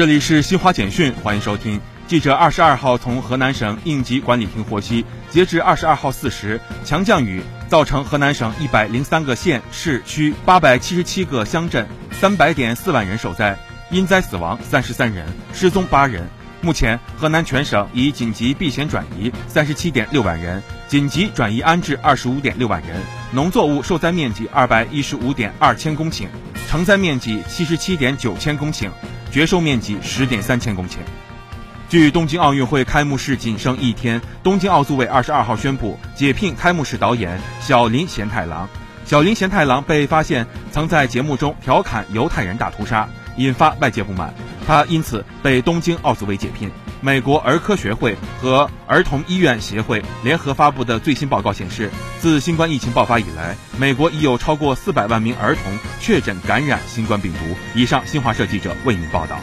这里是新华简讯，欢迎收听。记者二十二号从河南省应急管理厅获悉，截至二十二号四时，强降雨造成河南省一百零三个县市区、八百七十七个乡镇、三百点四万人受灾，因灾死亡三十三人，失踪八人。目前，河南全省已紧急避险转移三十七点六万人，紧急转移安置二十五点六万人，农作物受灾面积二百一十五点二千公顷，承灾面积七十七点九千公顷，绝收面积十点三千公顷。距东京奥运会开幕式仅剩一天，东京奥组委二十二号宣布解聘开幕式导演小林贤太郎。小林贤太郎被发现曾在节目中调侃犹太人大屠杀，引发外界不满，他因此被东京奥组委解聘。美国儿科学会和儿童医院协会联合发布的最新报告显示，自新冠疫情爆发以来，美国已有超过四百万名儿童确诊感染新冠病毒。以上，新华社记者为您报道。